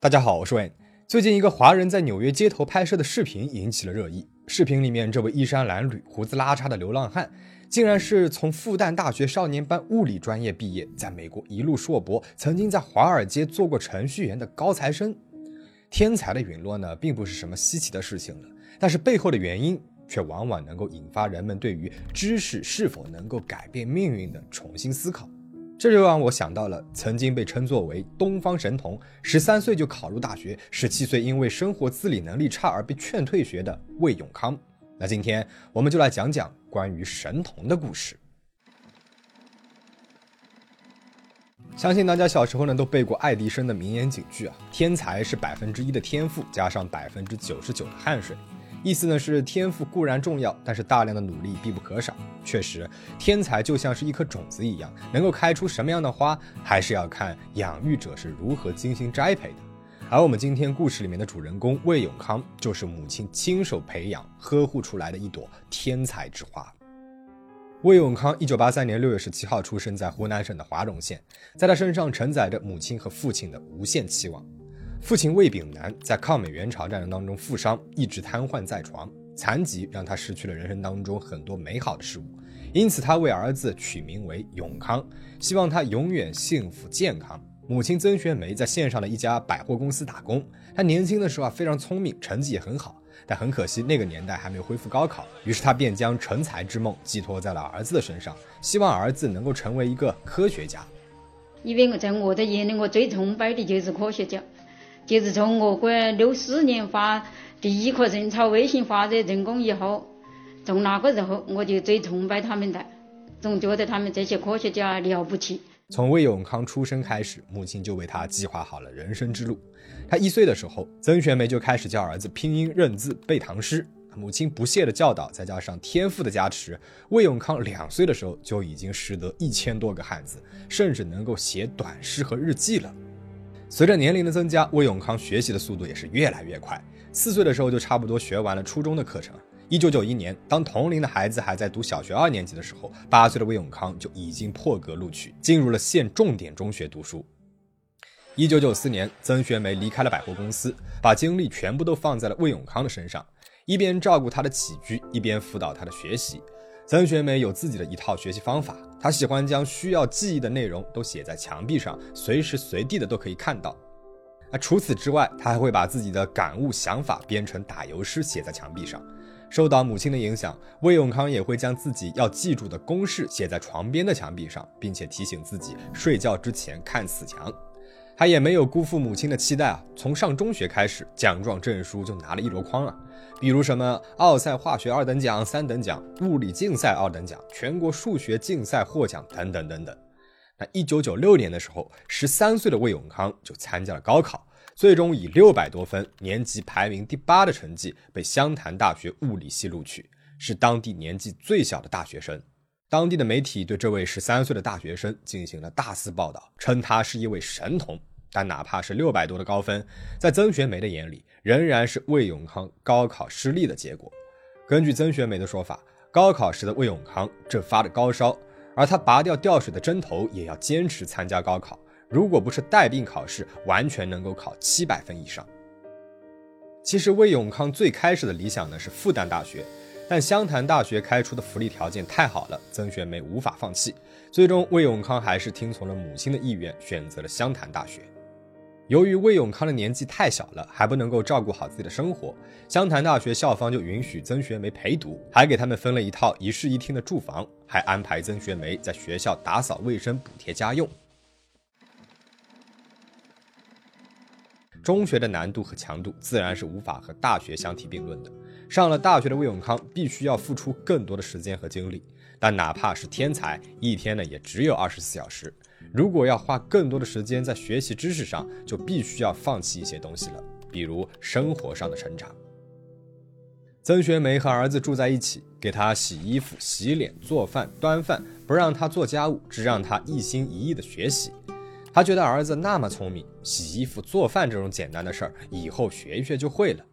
大家好，我是 Wayne。最近一个华人在纽约街头拍摄的视频引起了热议。视频里面这位衣衫褴褛、胡子拉碴的流浪汉，竟然是从复旦大学少年班物理专业毕业，在美国一路硕博，曾经在华尔街做过程序员的高材生。天才的陨落呢，并不是什么稀奇的事情了，但是背后的原因却往往能够引发人们对于知识是否能够改变命运的重新思考。这就让我想到了曾经被称作为“东方神童”，十三岁就考入大学，十七岁因为生活自理能力差而被劝退学的魏永康。那今天我们就来讲讲关于神童的故事。相信大家小时候呢都背过爱迪生的名言警句啊：“天才是百分之一的天赋加上百分之九十九的汗水。”意思呢是天赋固然重要，但是大量的努力必不可少。确实，天才就像是一颗种子一样，能够开出什么样的花，还是要看养育者是如何精心栽培的。而我们今天故事里面的主人公魏永康，就是母亲亲手培养、呵护出来的一朵天才之花。魏永康一九八三年六月十七号出生在湖南省的华容县，在他身上承载着母亲和父亲的无限期望。父亲魏炳南在抗美援朝战争当中负伤，一直瘫痪在床，残疾让他失去了人生当中很多美好的事物，因此他为儿子取名为永康，希望他永远幸福健康。母亲曾学梅在县上的一家百货公司打工，她年轻的时候啊非常聪明，成绩也很好，但很可惜那个年代还没有恢复高考，于是他便将成才之梦寄托在了儿子的身上，希望儿子能够成为一个科学家。因为我在我的眼里，我最崇拜的就是科学家。就是从我国六四年发第一颗人造卫星发射成功以后，从那个时候我就最崇拜他们的，总觉得他们这些科学家了不起。从魏永康出生开始，母亲就为他计划好了人生之路。他一岁的时候，曾学梅就开始教儿子拼音认字背唐诗，母亲不懈的教导，再加上天赋的加持，魏永康两岁的时候就已经识得一千多个汉字，甚至能够写短诗和日记了。随着年龄的增加，魏永康学习的速度也是越来越快。四岁的时候就差不多学完了初中的课程。一九九一年，当同龄的孩子还在读小学二年级的时候，八岁的魏永康就已经破格录取，进入了县重点中学读书。一九九四年，曾学梅离开了百货公司，把精力全部都放在了魏永康的身上，一边照顾他的起居，一边辅导他的学习。曾学梅有自己的一套学习方法，她喜欢将需要记忆的内容都写在墙壁上，随时随地的都可以看到。啊，除此之外，她还会把自己的感悟、想法编成打油诗写在墙壁上。受到母亲的影响，魏永康也会将自己要记住的公式写在床边的墙壁上，并且提醒自己睡觉之前看死墙。他也没有辜负母亲的期待啊！从上中学开始，奖状证书就拿了一箩筐啊，比如什么奥赛化学二等奖、三等奖，物理竞赛二等奖，全国数学竞赛获奖等等等等。那一九九六年的时候，十三岁的魏永康就参加了高考，最终以六百多分，年级排名第八的成绩被湘潭大学物理系录取，是当地年纪最小的大学生。当地的媒体对这位十三岁的大学生进行了大肆报道，称他是一位神童。但哪怕是六百多的高分，在曾学梅的眼里，仍然是魏永康高考失利的结果。根据曾学梅的说法，高考时的魏永康正发着高烧，而他拔掉吊水的针头，也要坚持参加高考。如果不是带病考试，完全能够考七百分以上。其实魏永康最开始的理想呢是复旦大学。但湘潭大学开出的福利条件太好了，曾学梅无法放弃。最终，魏永康还是听从了母亲的意愿，选择了湘潭大学。由于魏永康的年纪太小了，还不能够照顾好自己的生活，湘潭大学校方就允许曾学梅陪读，还给他们分了一套一室一厅的住房，还安排曾学梅在学校打扫卫生，补贴家用。中学的难度和强度自然是无法和大学相提并论的。上了大学的魏永康必须要付出更多的时间和精力，但哪怕是天才，一天呢也只有二十四小时。如果要花更多的时间在学习知识上，就必须要放弃一些东西了，比如生活上的成长。曾学梅和儿子住在一起，给他洗衣服、洗脸、做饭、端饭，不让他做家务，只让他一心一意的学习。他觉得儿子那么聪明，洗衣服、做饭这种简单的事儿，以后学一学就会了。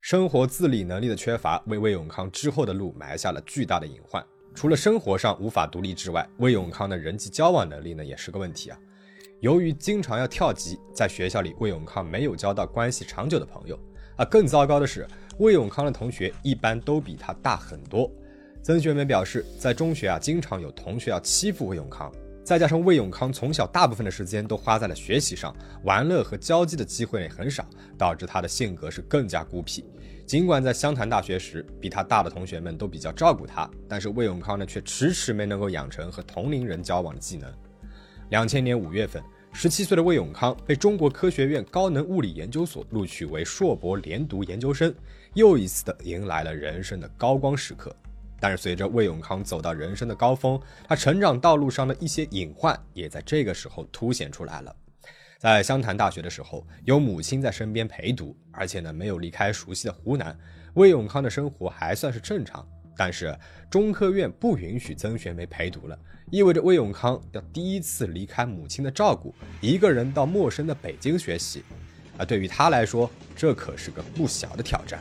生活自理能力的缺乏，为魏永康之后的路埋下了巨大的隐患。除了生活上无法独立之外，魏永康的人际交往能力呢，也是个问题啊。由于经常要跳级，在学校里魏永康没有交到关系长久的朋友。啊，更糟糕的是，魏永康的同学一般都比他大很多。曾学梅表示，在中学啊，经常有同学要欺负魏永康，再加上魏永康从小大部分的时间都花在了学习上，玩乐和交际的机会也很少，导致他的性格是更加孤僻。尽管在湘潭大学时，比他大的同学们都比较照顾他，但是魏永康呢，却迟迟没能够养成和同龄人交往的技能。两千年五月份，十七岁的魏永康被中国科学院高能物理研究所录取为硕博连读研究生，又一次的迎来了人生的高光时刻。但是，随着魏永康走到人生的高峰，他成长道路上的一些隐患也在这个时候凸显出来了。在湘潭大学的时候，有母亲在身边陪读，而且呢没有离开熟悉的湖南，魏永康的生活还算是正常。但是中科院不允许曾学梅陪读了，意味着魏永康要第一次离开母亲的照顾，一个人到陌生的北京学习。而对于他来说，这可是个不小的挑战。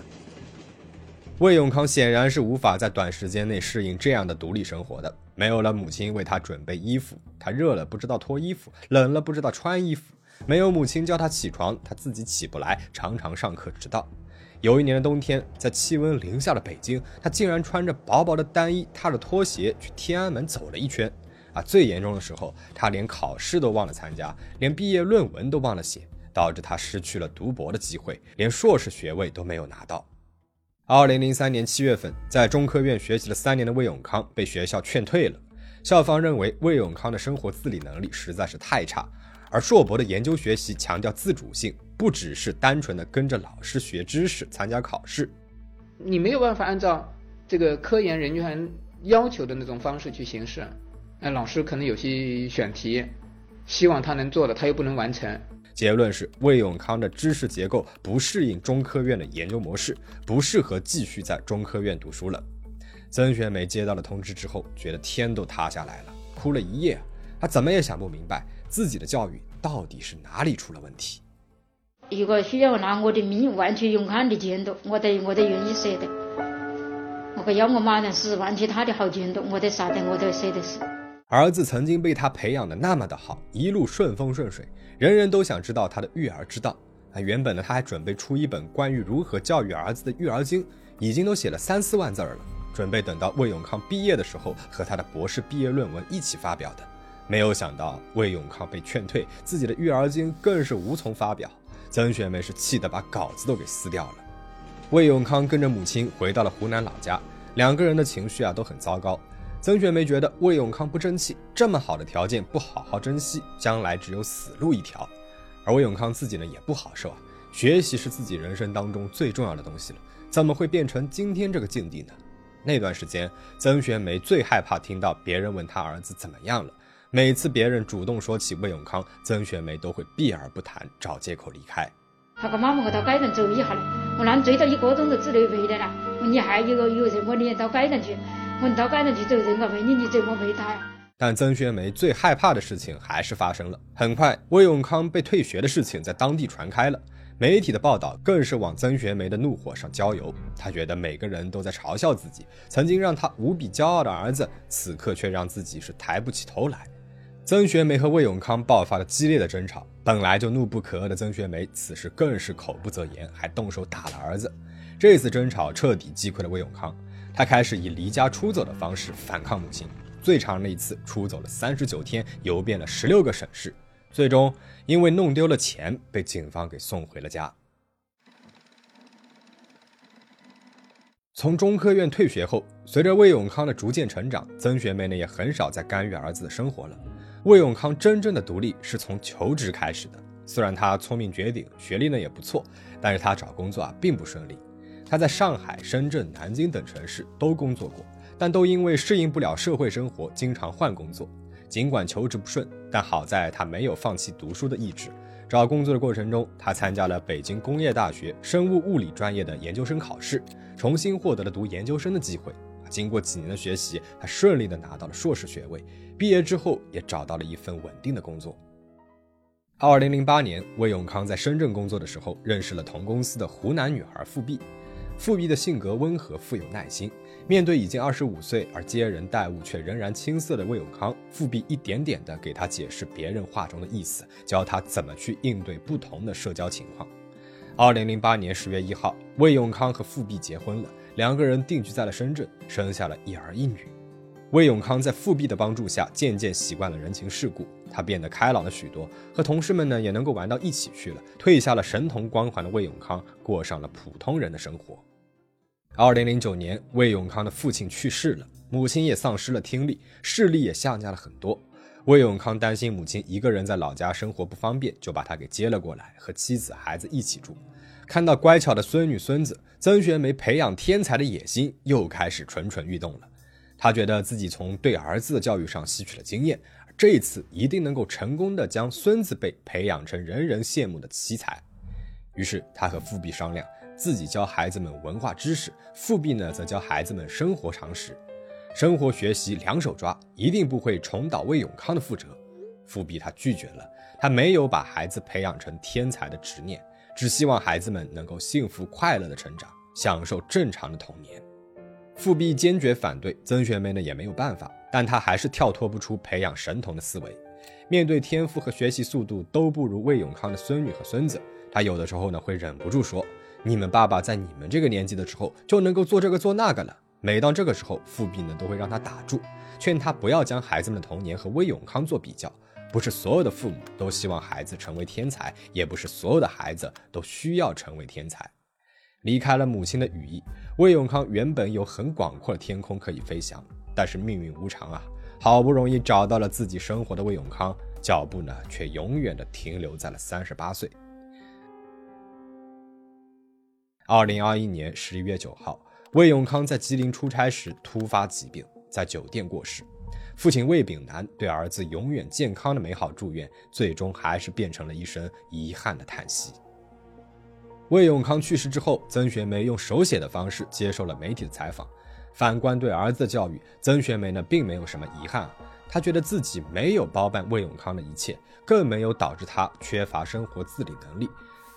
魏永康显然是无法在短时间内适应这样的独立生活的。没有了母亲为他准备衣服，他热了不知道脱衣服，冷了不知道穿衣服；没有母亲叫他起床，他自己起不来，常常上课迟到。有一年的冬天，在气温零下的北京，他竟然穿着薄薄的单衣，踏着拖鞋去天安门走了一圈。啊，最严重的时候，他连考试都忘了参加，连毕业论文都忘了写，导致他失去了读博的机会，连硕士学位都没有拿到。二零零三年七月份，在中科院学习了三年的魏永康被学校劝退了。校方认为魏永康的生活自理能力实在是太差，而硕博的研究学习强调自主性，不只是单纯的跟着老师学知识、参加考试。你没有办法按照这个科研人员要求的那种方式去行事。那老师可能有些选题，希望他能做的，他又不能完成。结论是，魏永康的知识结构不适应中科院的研究模式，不适合继续在中科院读书了。曾学梅接到了通知之后，觉得天都塌下来了，哭了一夜。她怎么也想不明白，自己的教育到底是哪里出了问题。如果需要拿我的命换取永康的前途，我都我都愿意舍得。我可要我马上死，换取他的好前途，我都啥的我都舍得死。儿子曾经被他培养的那么的好，一路顺风顺水。人人都想知道他的育儿之道啊！原本呢，他还准备出一本关于如何教育儿子的育儿经，已经都写了三四万字了，准备等到魏永康毕业的时候和他的博士毕业论文一起发表的。没有想到魏永康被劝退，自己的育儿经更是无从发表。曾学梅是气得把稿子都给撕掉了。魏永康跟着母亲回到了湖南老家，两个人的情绪啊都很糟糕。曾雪梅觉得魏永康不争气，这么好的条件不好好珍惜，将来只有死路一条。而魏永康自己呢也不好受啊，学习是自己人生当中最重要的东西了，怎么会变成今天这个境地呢？那段时间，曾雪梅最害怕听到别人问他儿子怎么样了。每次别人主动说起魏永康，曾雪梅都会避而不谈，找借口离开。他跟妈妈我到街上走一下了，我那追到一个钟头之内回来了。你还有个有什么你到街上去。我到街上去走人啊，问你你怎么回答呀？但曾学梅最害怕的事情还是发生了。很快，魏永康被退学的事情在当地传开了，媒体的报道更是往曾学梅的怒火上浇油。他觉得每个人都在嘲笑自己，曾经让他无比骄傲的儿子，此刻却让自己是抬不起头来。曾学梅和魏永康爆发了激烈的争吵，本来就怒不可遏的曾学梅，此时更是口不择言，还动手打了儿子。这次争吵彻底击溃了魏永康。他开始以离家出走的方式反抗母亲，最长的一次出走了三十九天，游遍了十六个省市，最终因为弄丢了钱，被警方给送回了家。从中科院退学后，随着魏永康的逐渐成长，曾学妹呢也很少再干预儿子的生活了。魏永康真正的独立是从求职开始的，虽然他聪明绝顶，学历呢也不错，但是他找工作啊并不顺利。他在上海、深圳、南京等城市都工作过，但都因为适应不了社会生活，经常换工作。尽管求职不顺，但好在他没有放弃读书的意志。找工作的过程中，他参加了北京工业大学生物物理专业的研究生考试，重新获得了读研究生的机会。经过几年的学习，他顺利的拿到了硕士学位。毕业之后，也找到了一份稳定的工作。二零零八年，魏永康在深圳工作的时候，认识了同公司的湖南女孩付碧。富弼的性格温和，富有耐心。面对已经二十五岁而接人待物却仍然青涩的魏永康，富弼一点点地给他解释别人话中的意思，教他怎么去应对不同的社交情况。二零零八年十月一号，魏永康和富弼结婚了，两个人定居在了深圳，生下了一儿一女。魏永康在富弼的帮助下，渐渐习惯了人情世故，他变得开朗了许多，和同事们呢也能够玩到一起去了。褪下了神童光环的魏永康，过上了普通人的生活。二零零九年，魏永康的父亲去世了，母亲也丧失了听力，视力也下降了很多。魏永康担心母亲一个人在老家生活不方便，就把他给接了过来，和妻子孩子一起住。看到乖巧的孙女孙子，曾学梅培养天才的野心又开始蠢蠢欲动了。他觉得自己从对儿子的教育上吸取了经验，这一次一定能够成功的将孙子辈培养成人人羡慕的奇才。于是他和富弼商量，自己教孩子们文化知识，富弼呢则教孩子们生活常识，生活学习两手抓，一定不会重蹈魏永康的覆辙。富弼他拒绝了，他没有把孩子培养成天才的执念，只希望孩子们能够幸福快乐的成长，享受正常的童年。富弼坚决反对，曾学梅呢也没有办法，但他还是跳脱不出培养神童的思维。面对天赋和学习速度都不如魏永康的孙女和孙子，他有的时候呢会忍不住说：“你们爸爸在你们这个年纪的时候就能够做这个做那个了。”每当这个时候，富弼呢都会让他打住，劝他不要将孩子们的童年和魏永康做比较。不是所有的父母都希望孩子成为天才，也不是所有的孩子都需要成为天才。离开了母亲的羽翼，魏永康原本有很广阔的天空可以飞翔，但是命运无常啊！好不容易找到了自己生活的魏永康，脚步呢却永远的停留在了三十八岁。二零二一年十一月九号，魏永康在吉林出差时突发疾病，在酒店过世。父亲魏炳南对儿子永远健康的美好祝愿，最终还是变成了一声遗憾的叹息。魏永康去世之后，曾学梅用手写的方式接受了媒体的采访。反观对儿子的教育，曾学梅呢并没有什么遗憾，她觉得自己没有包办魏永康的一切，更没有导致他缺乏生活自理能力。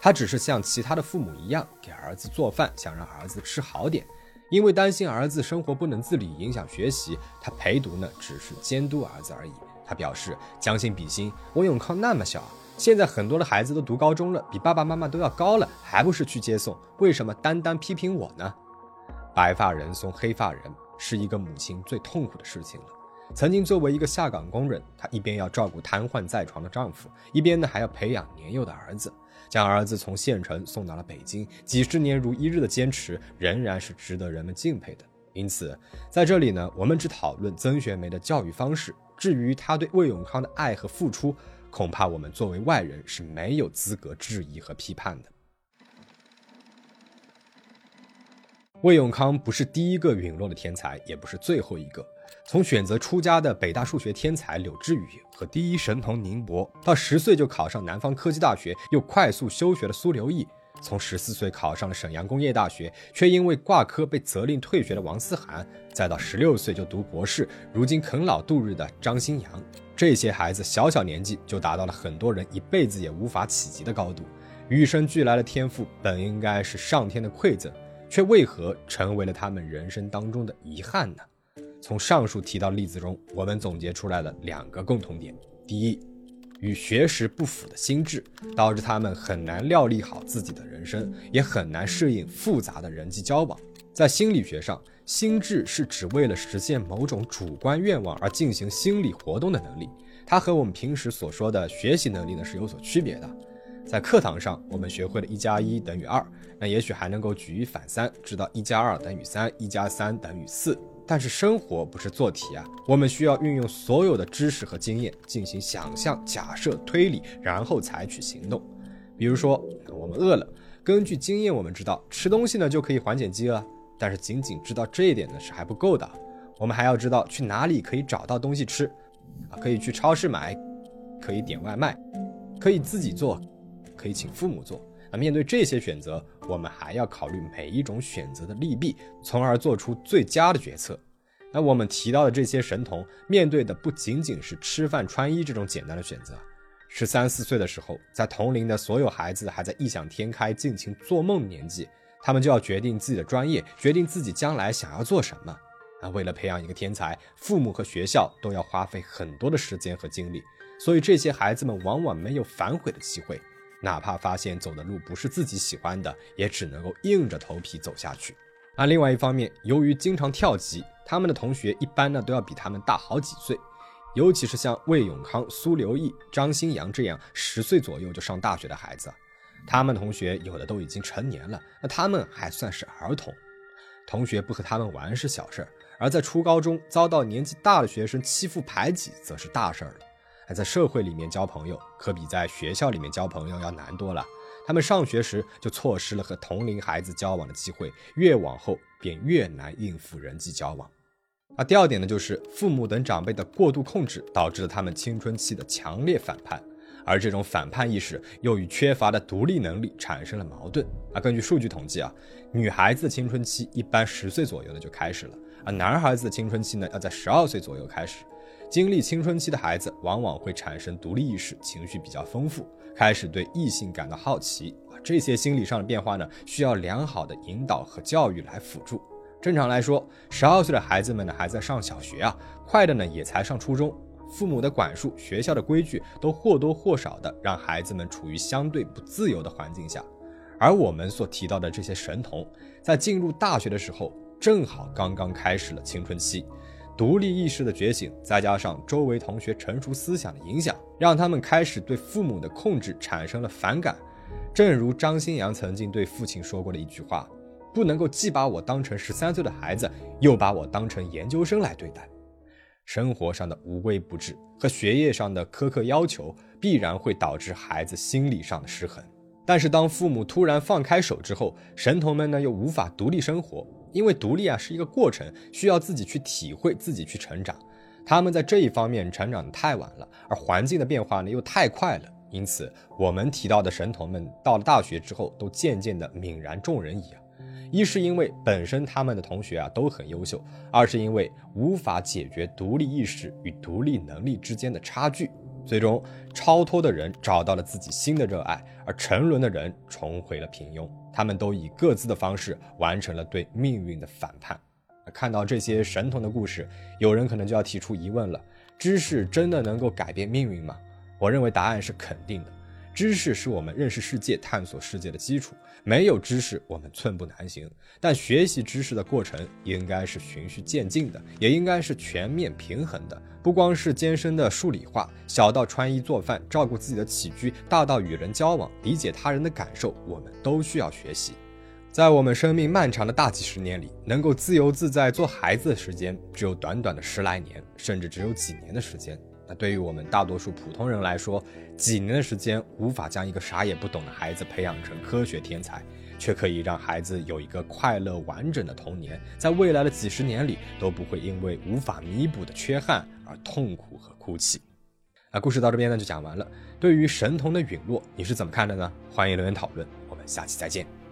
他只是像其他的父母一样给儿子做饭，想让儿子吃好点。因为担心儿子生活不能自理，影响学习，他陪读呢只是监督儿子而已。他表示将心比心，魏永康那么小。现在很多的孩子都读高中了，比爸爸妈妈都要高了，还不是去接送？为什么单单批评我呢？白发人送黑发人是一个母亲最痛苦的事情了。曾经作为一个下岗工人，她一边要照顾瘫痪在床的丈夫，一边呢还要培养年幼的儿子，将儿子从县城送到了北京，几十年如一日的坚持，仍然是值得人们敬佩的。因此，在这里呢，我们只讨论曾学梅的教育方式，至于她对魏永康的爱和付出。恐怕我们作为外人是没有资格质疑和批判的。魏永康不是第一个陨落的天才，也不是最后一个。从选择出家的北大数学天才柳智宇和第一神童宁波，到十岁就考上南方科技大学又快速休学的苏留意，从十四岁考上了沈阳工业大学却因为挂科被责令退学的王思涵，再到十六岁就读博士，如今啃老度日的张新阳。这些孩子小小年纪就达到了很多人一辈子也无法企及的高度，与生俱来的天赋本应该是上天的馈赠，却为何成为了他们人生当中的遗憾呢？从上述提到例子中，我们总结出来了两个共同点：第一，与学识不符的心智，导致他们很难料理好自己的人生，也很难适应复杂的人际交往。在心理学上，心智是指为了实现某种主观愿望而进行心理活动的能力，它和我们平时所说的学习能力呢是有所区别的。在课堂上，我们学会了一加一等于二，那也许还能够举一反三，知道一加二等于三，一加三等于四。但是生活不是做题啊，我们需要运用所有的知识和经验进行想象、假设、推理，然后采取行动。比如说，我们饿了，根据经验，我们知道吃东西呢就可以缓解饥饿。但是仅仅知道这一点呢是还不够的，我们还要知道去哪里可以找到东西吃，啊，可以去超市买，可以点外卖，可以自己做，可以请父母做。那面对这些选择，我们还要考虑每一种选择的利弊，从而做出最佳的决策。那我们提到的这些神童，面对的不仅仅是吃饭穿衣这种简单的选择。十三四岁的时候，在同龄的所有孩子还在异想天开、尽情做梦年纪。他们就要决定自己的专业，决定自己将来想要做什么。那，为了培养一个天才，父母和学校都要花费很多的时间和精力，所以这些孩子们往往没有反悔的机会，哪怕发现走的路不是自己喜欢的，也只能够硬着头皮走下去。而另外一方面，由于经常跳级，他们的同学一般呢都要比他们大好几岁，尤其是像魏永康、苏留义、张新阳这样十岁左右就上大学的孩子。他们同学有的都已经成年了，那他们还算是儿童。同学不和他们玩是小事儿，而在初高中遭到年纪大的学生欺负排挤，则是大事儿了。还在社会里面交朋友，可比在学校里面交朋友要难多了。他们上学时就错失了和同龄孩子交往的机会，越往后便越难应付人际交往。而第二点呢，就是父母等长辈的过度控制，导致了他们青春期的强烈反叛。而这种反叛意识又与缺乏的独立能力产生了矛盾啊。根据数据统计啊，女孩子的青春期一般十岁左右呢就开始了，而男孩子的青春期呢要在十二岁左右开始。经历青春期的孩子往往会产生独立意识，情绪比较丰富，开始对异性感到好奇。这些心理上的变化呢，需要良好的引导和教育来辅助。正常来说，十二岁的孩子们呢还在上小学啊，快的呢也才上初中。父母的管束、学校的规矩，都或多或少的让孩子们处于相对不自由的环境下。而我们所提到的这些神童，在进入大学的时候，正好刚刚开始了青春期，独立意识的觉醒，再加上周围同学成熟思想的影响，让他们开始对父母的控制产生了反感。正如张新阳曾经对父亲说过的一句话：“不能够既把我当成十三岁的孩子，又把我当成研究生来对待。”生活上的无微不至和学业上的苛刻要求，必然会导致孩子心理上的失衡。但是，当父母突然放开手之后，神童们呢又无法独立生活，因为独立啊是一个过程，需要自己去体会，自己去成长。他们在这一方面成长的太晚了，而环境的变化呢又太快了，因此我们提到的神童们到了大学之后，都渐渐的泯然众人矣。一是因为本身他们的同学啊都很优秀，二是因为无法解决独立意识与独立能力之间的差距。最终，超脱的人找到了自己新的热爱，而沉沦的人重回了平庸。他们都以各自的方式完成了对命运的反叛。看到这些神童的故事，有人可能就要提出疑问了：知识真的能够改变命运吗？我认为答案是肯定的。知识是我们认识世界、探索世界的基础。没有知识，我们寸步难行。但学习知识的过程应该是循序渐进的，也应该是全面平衡的。不光是艰深的数理化，小到穿衣做饭、照顾自己的起居，大到与人交往、理解他人的感受，我们都需要学习。在我们生命漫长的大几十年里，能够自由自在做孩子的时间只有短短的十来年，甚至只有几年的时间。那对于我们大多数普通人来说，几年的时间无法将一个啥也不懂的孩子培养成科学天才，却可以让孩子有一个快乐完整的童年，在未来的几十年里都不会因为无法弥补的缺憾而痛苦和哭泣。那故事到这边呢就讲完了。对于神童的陨落，你是怎么看的呢？欢迎留言讨论。我们下期再见。